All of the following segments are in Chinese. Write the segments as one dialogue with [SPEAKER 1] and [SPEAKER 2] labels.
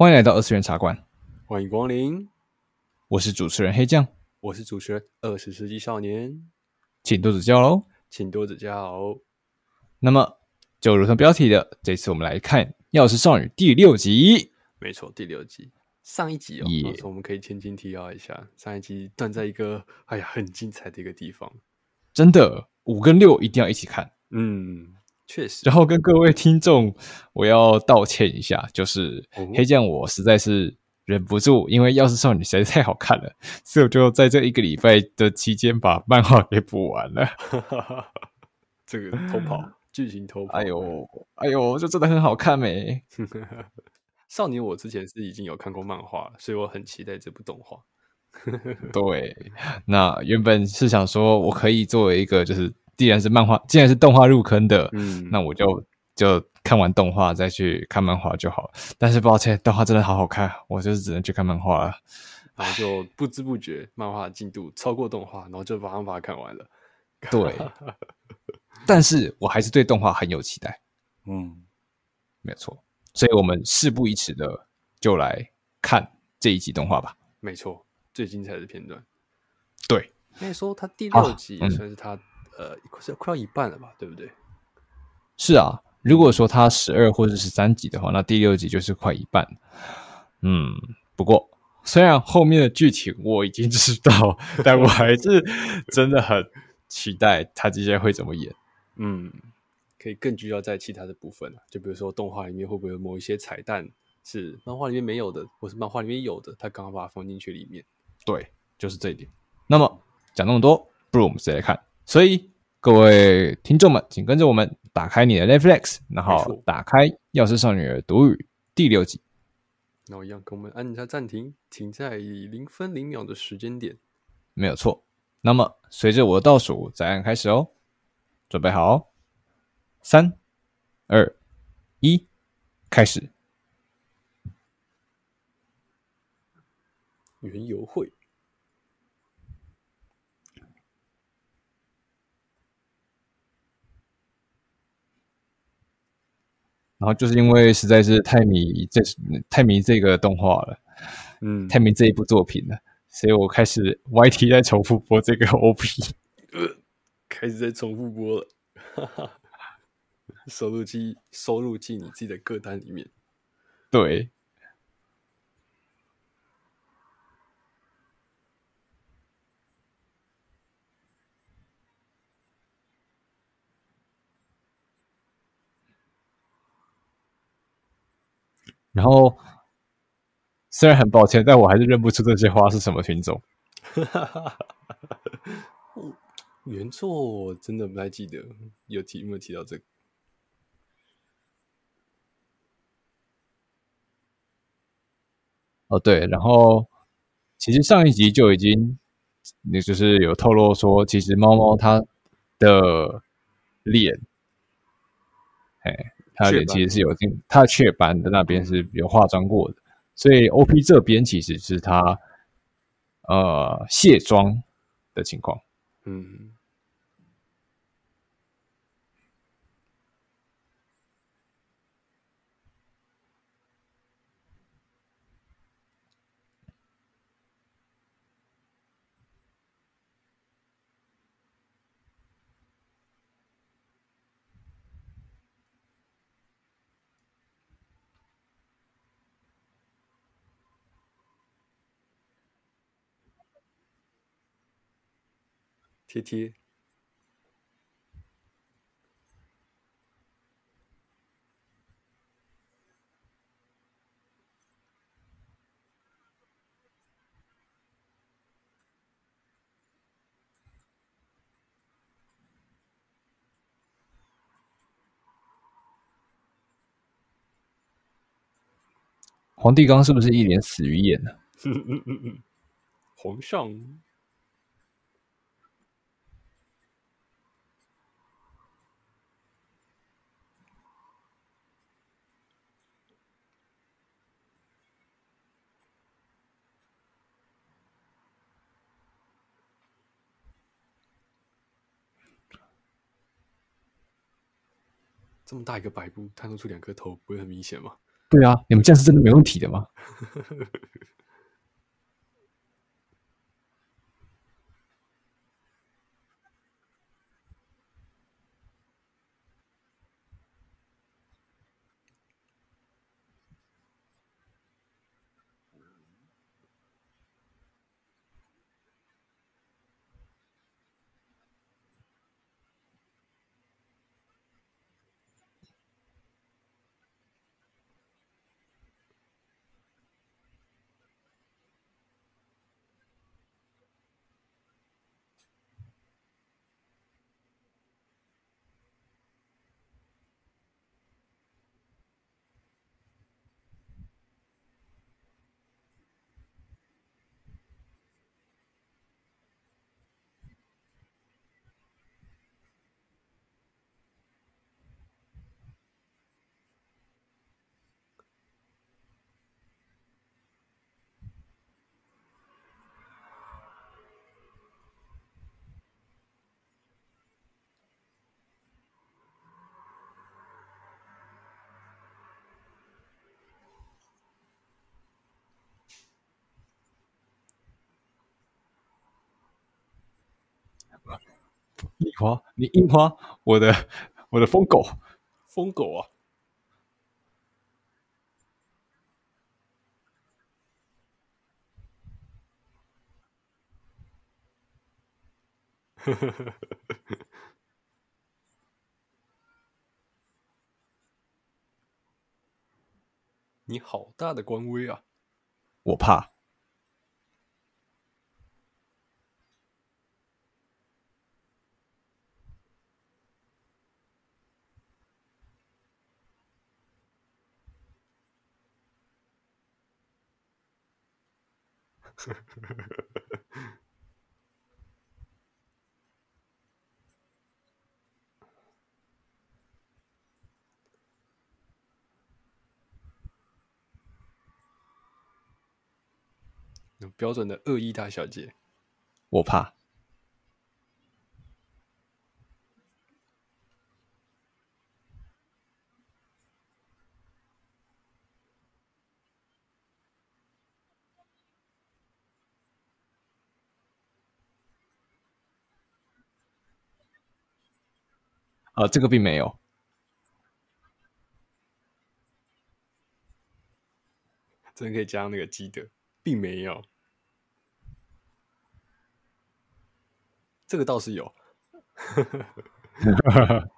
[SPEAKER 1] 欢迎来到二次元茶馆，
[SPEAKER 2] 欢迎光临。
[SPEAKER 1] 我是主持人黑酱，
[SPEAKER 2] 我是主持人二十世纪少年，
[SPEAKER 1] 请多指教喽，
[SPEAKER 2] 请多指教。
[SPEAKER 1] 那么，就如同标题的，这次我们来看《钥匙少女》第六集。
[SPEAKER 2] 没错，第六集。上一集哦.我们可以轻轻提要一下，上一集断在一个哎呀很精彩的一个地方，
[SPEAKER 1] 真的五跟六一定要一起看，
[SPEAKER 2] 嗯，确实。
[SPEAKER 1] 然后跟各位听众，我要道歉一下，就是、嗯、黑酱我实在是忍不住，因为《钥匙少女》实在是太好看了，所以我就在这一个礼拜的期间把漫画给补完了。
[SPEAKER 2] 这个偷跑剧情偷跑，
[SPEAKER 1] 哎呦哎呦，就真的很好看没？
[SPEAKER 2] 少年，我之前是已经有看过漫画，所以我很期待这部动画。
[SPEAKER 1] 对，那原本是想说，我可以作为一个，就是既然是漫画，既然是动画入坑的，嗯，那我就就看完动画再去看漫画就好了。但是抱歉，动画真的好好看，我就是只能去看漫画了。
[SPEAKER 2] 然后就不知不觉，漫画进度超过动画，然后就马上把它看完了。
[SPEAKER 1] 对，但是我还是对动画很有期待。
[SPEAKER 2] 嗯，
[SPEAKER 1] 没有错。所以我们事不宜迟的就来看这一集动画吧。
[SPEAKER 2] 没错，最精彩的片段。
[SPEAKER 1] 对，
[SPEAKER 2] 那时候他第六集也算是他、啊嗯、呃，快快要一半了吧，对不对？
[SPEAKER 1] 是啊，如果说它十二或者十三集的话，那第六集就是快一半。嗯，不过虽然后面的剧情我已经知道，但我还是真的很期待他接下来会怎么演。
[SPEAKER 2] 嗯。可以更聚焦在其他的部分，就比如说动画里面会不会有某一些彩蛋是漫画里面没有的，或是漫画里面有的，他刚好把它放进去里面。
[SPEAKER 1] 对，就是这一点。那么讲那么多，不如我们直接来看。所以各位听众们，请跟着我们打开你的 Netflix，然后打开《药师少女的独语》第六集。
[SPEAKER 2] 那我一样跟我们按一下暂停，停在零分零秒的时间点，
[SPEAKER 1] 没有错。那么随着我的倒数，再按开始哦，准备好哦。三、二、一，开始。
[SPEAKER 2] 园游会，
[SPEAKER 1] 然后就是因为实在是太迷这太迷这个动画了，嗯，太迷这一部作品了，所以我开始 YT 在重复播这个 OP，
[SPEAKER 2] 呃，开始在重复播了，哈哈。收录进收录进你自己的歌单里面。
[SPEAKER 1] 对。然后，虽然很抱歉，但我还是认不出这些花是什么品种。
[SPEAKER 2] 原作我真的不太记得，有提有没有提到这个？
[SPEAKER 1] 哦，对，然后其实上一集就已经，也就是有透露说，其实猫猫它的脸，哎，它的脸其实是有进，它的雀斑的那边是有化妆过的，所以 OP 这边其实是他呃卸妆的情况，
[SPEAKER 2] 嗯。贴贴，
[SPEAKER 1] 皇帝刚是不是一脸死鱼眼呢？
[SPEAKER 2] 皇上。这么大一个白布，探出出两颗头，不会很明显吗？
[SPEAKER 1] 对啊，你们这样是真的没问题的吗？你花，你樱花，我的我的疯狗，
[SPEAKER 2] 疯狗啊！你好大的官威啊！
[SPEAKER 1] 我怕。
[SPEAKER 2] 呵呵呵标准的恶意大小姐，
[SPEAKER 1] 我怕。啊，这个并没有，
[SPEAKER 2] 真可以加上那个基德，并没有，这个倒是有。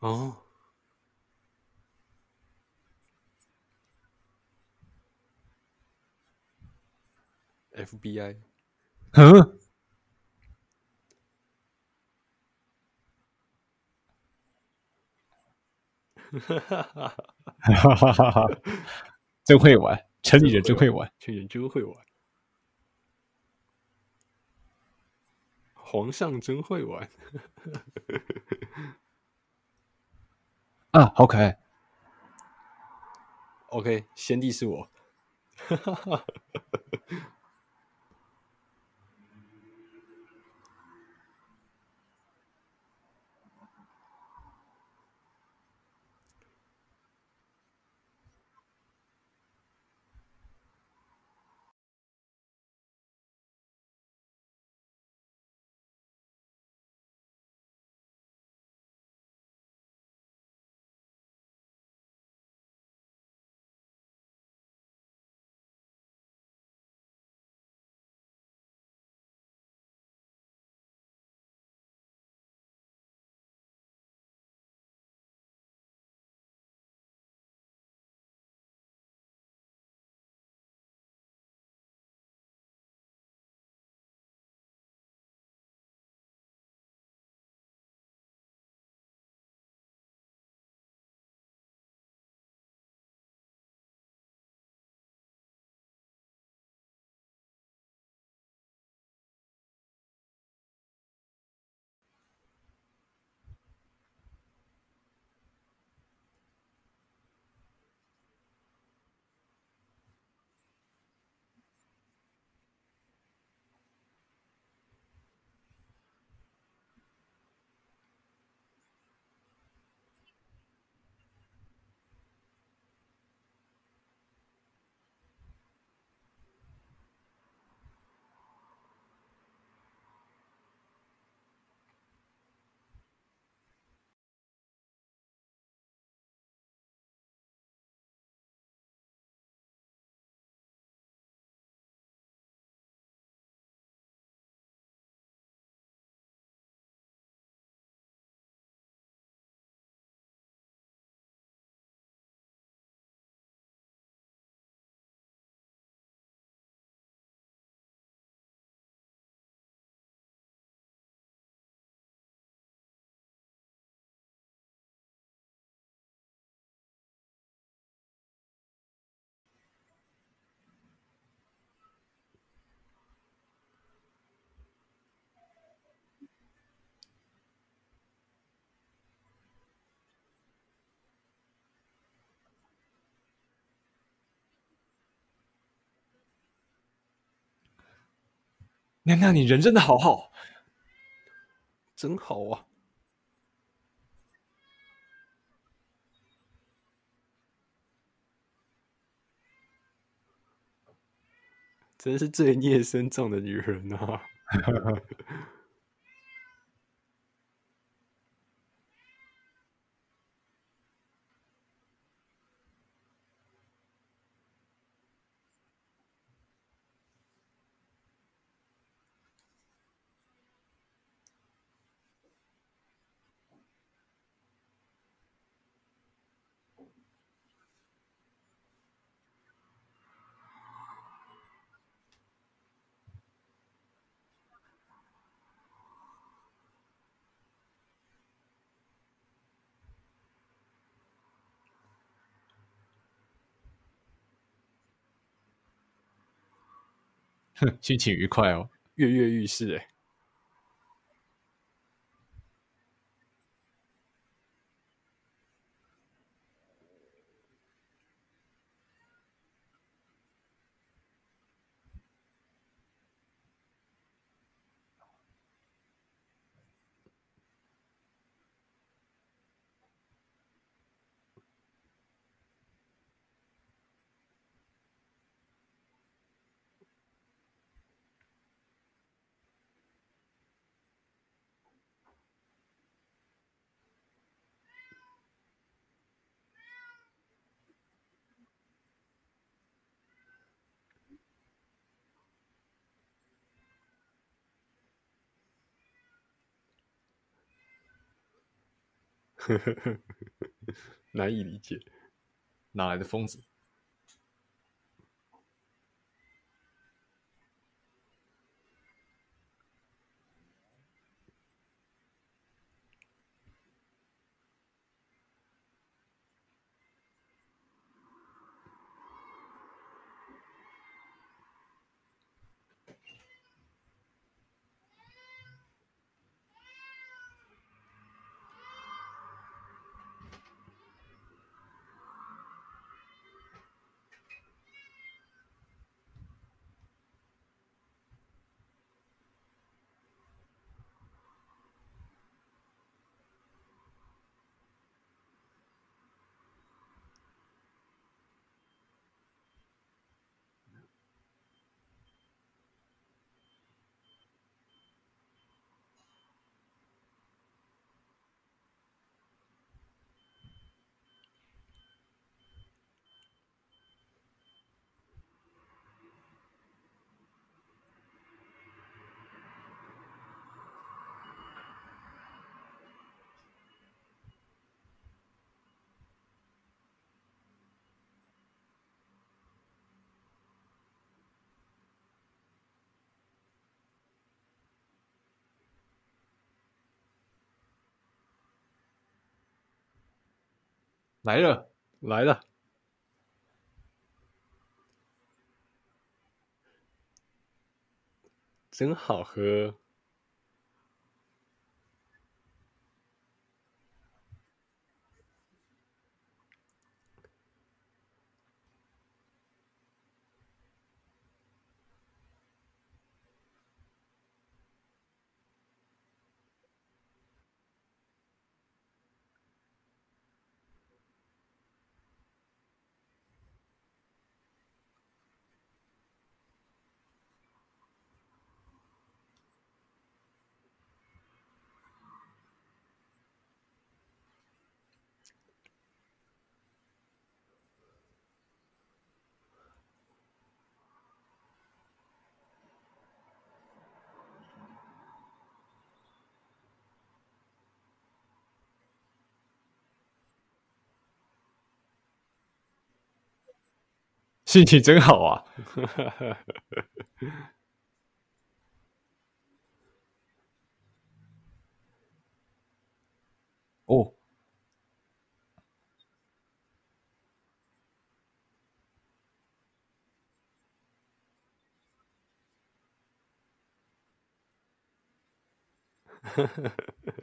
[SPEAKER 2] 哦，FBI，
[SPEAKER 1] 嗯，哈哈哈哈哈哈，真会玩，城里人真会玩，
[SPEAKER 2] 城里人真会玩，皇上真会玩。
[SPEAKER 1] 啊，好可爱。
[SPEAKER 2] OK，先帝是我。哈哈哈哈哈。
[SPEAKER 1] 娘娘，你人真的好好，
[SPEAKER 2] 真好啊！真是罪孽深重的女人啊！
[SPEAKER 1] 心情愉快哦，
[SPEAKER 2] 跃跃欲试哎。呵呵呵呵呵难以理解，
[SPEAKER 1] 哪来的疯子？来了，
[SPEAKER 2] 来了，真好喝。
[SPEAKER 1] 心情真好啊。哦。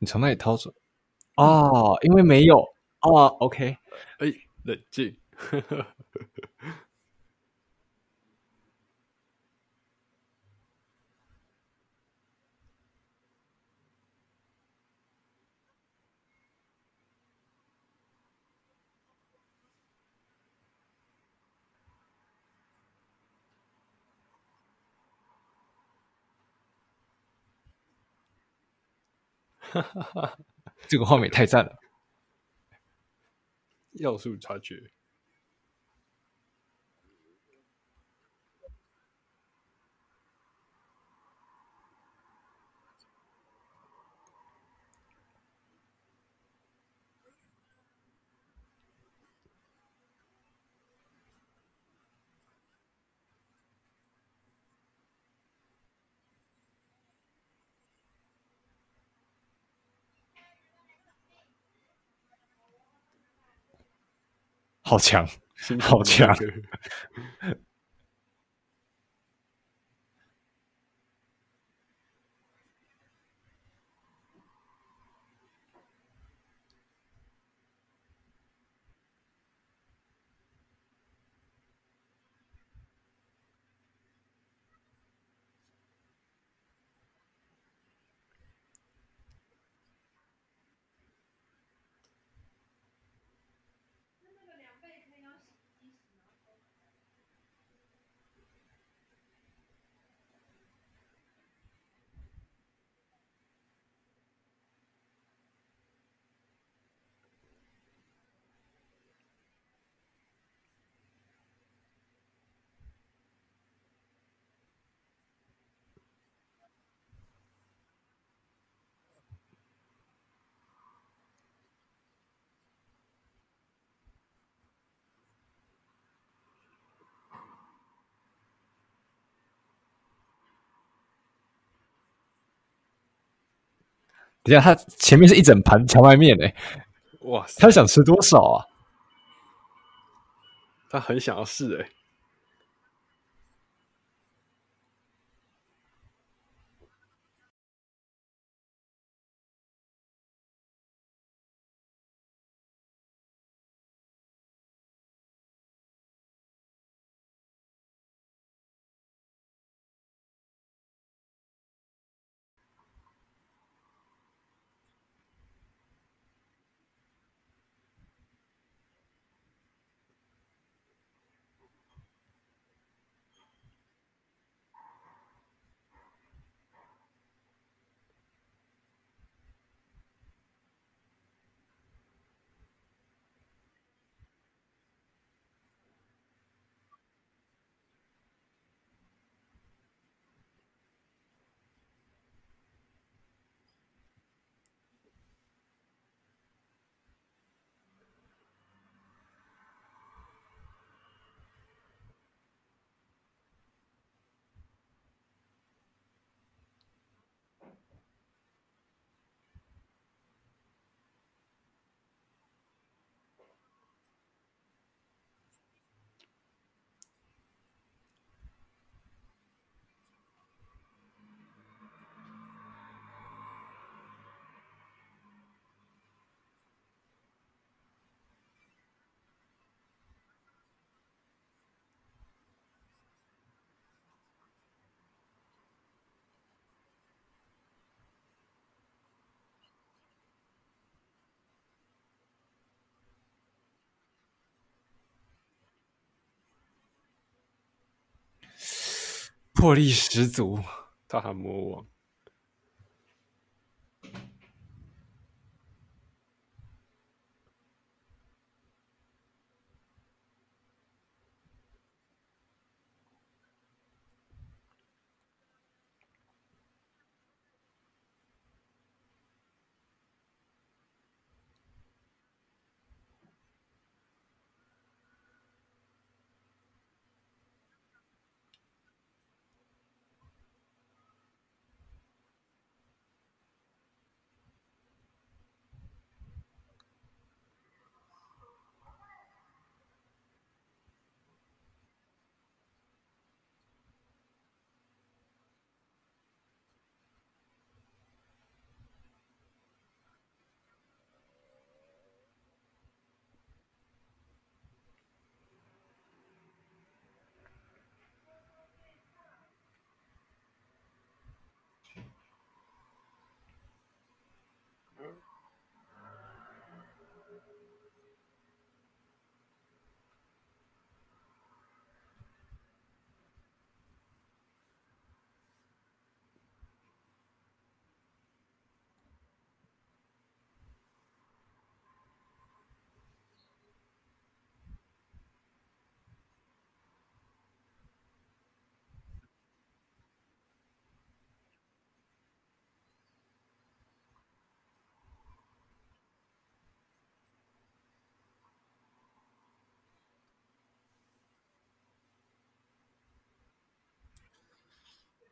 [SPEAKER 1] 你从哪里掏出？哦，因为没有哦。OK，
[SPEAKER 2] 哎，冷静。
[SPEAKER 1] 哈哈哈这个画面太赞了！
[SPEAKER 2] 要素察觉，
[SPEAKER 1] 好强，好强！等下，他前面是一整盘荞麦面诶，
[SPEAKER 2] 哇！
[SPEAKER 1] 他想吃多少啊？
[SPEAKER 2] 他很想要试诶。
[SPEAKER 1] 魄力十足，
[SPEAKER 2] 大魔王。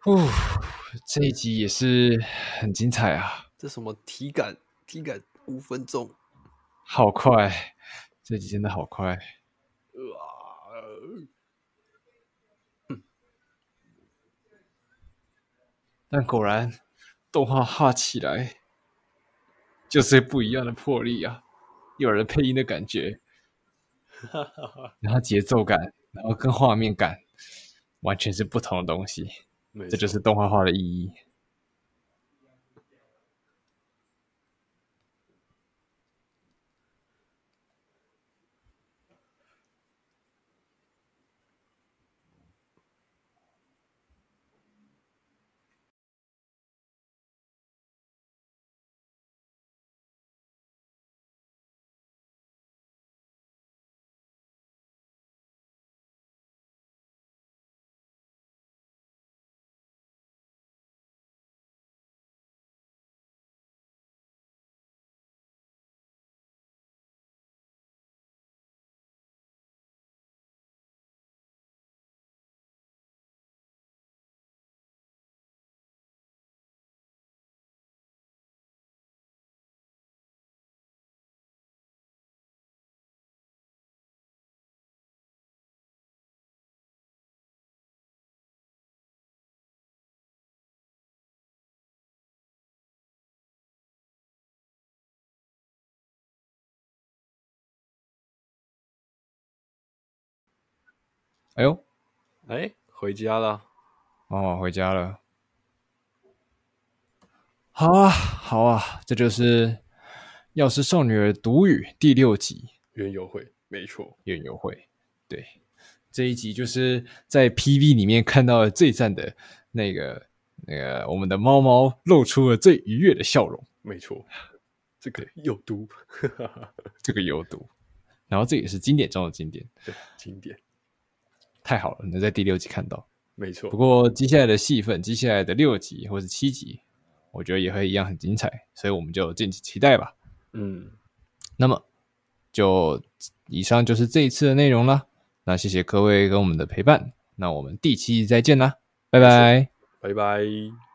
[SPEAKER 1] 呼，这一集也是很精彩啊！
[SPEAKER 2] 这什么体感？体感五分钟，
[SPEAKER 1] 好快！这集真的好快。嗯但果然，动画画起来就是不一样的魄力啊！有人配音的感觉，然后节奏感，然后跟画面感，完全是不同的东西。这就是动画化的意义。哎呦，
[SPEAKER 2] 哎，回家了，
[SPEAKER 1] 哦，回家了。好啊，好啊，这就是《药师少女的独语》第六集
[SPEAKER 2] 园游会，没错，
[SPEAKER 1] 园游会。对，这一集就是在 PV 里面看到了最赞的那个那个我们的猫猫露出了最愉悦的笑容。
[SPEAKER 2] 没错，这个有毒，
[SPEAKER 1] 这个有毒。然后这也是经典中的经典，
[SPEAKER 2] 对，经典。
[SPEAKER 1] 太好了，能在第六集看到，
[SPEAKER 2] 没错。
[SPEAKER 1] 不过接下来的戏份，接下来的六集或是七集，我觉得也会一样很精彩，所以我们就敬请期待吧。
[SPEAKER 2] 嗯，
[SPEAKER 1] 那么就以上就是这一次的内容了。那谢谢各位跟我们的陪伴，那我们第七集再见啦，拜拜，
[SPEAKER 2] 拜拜。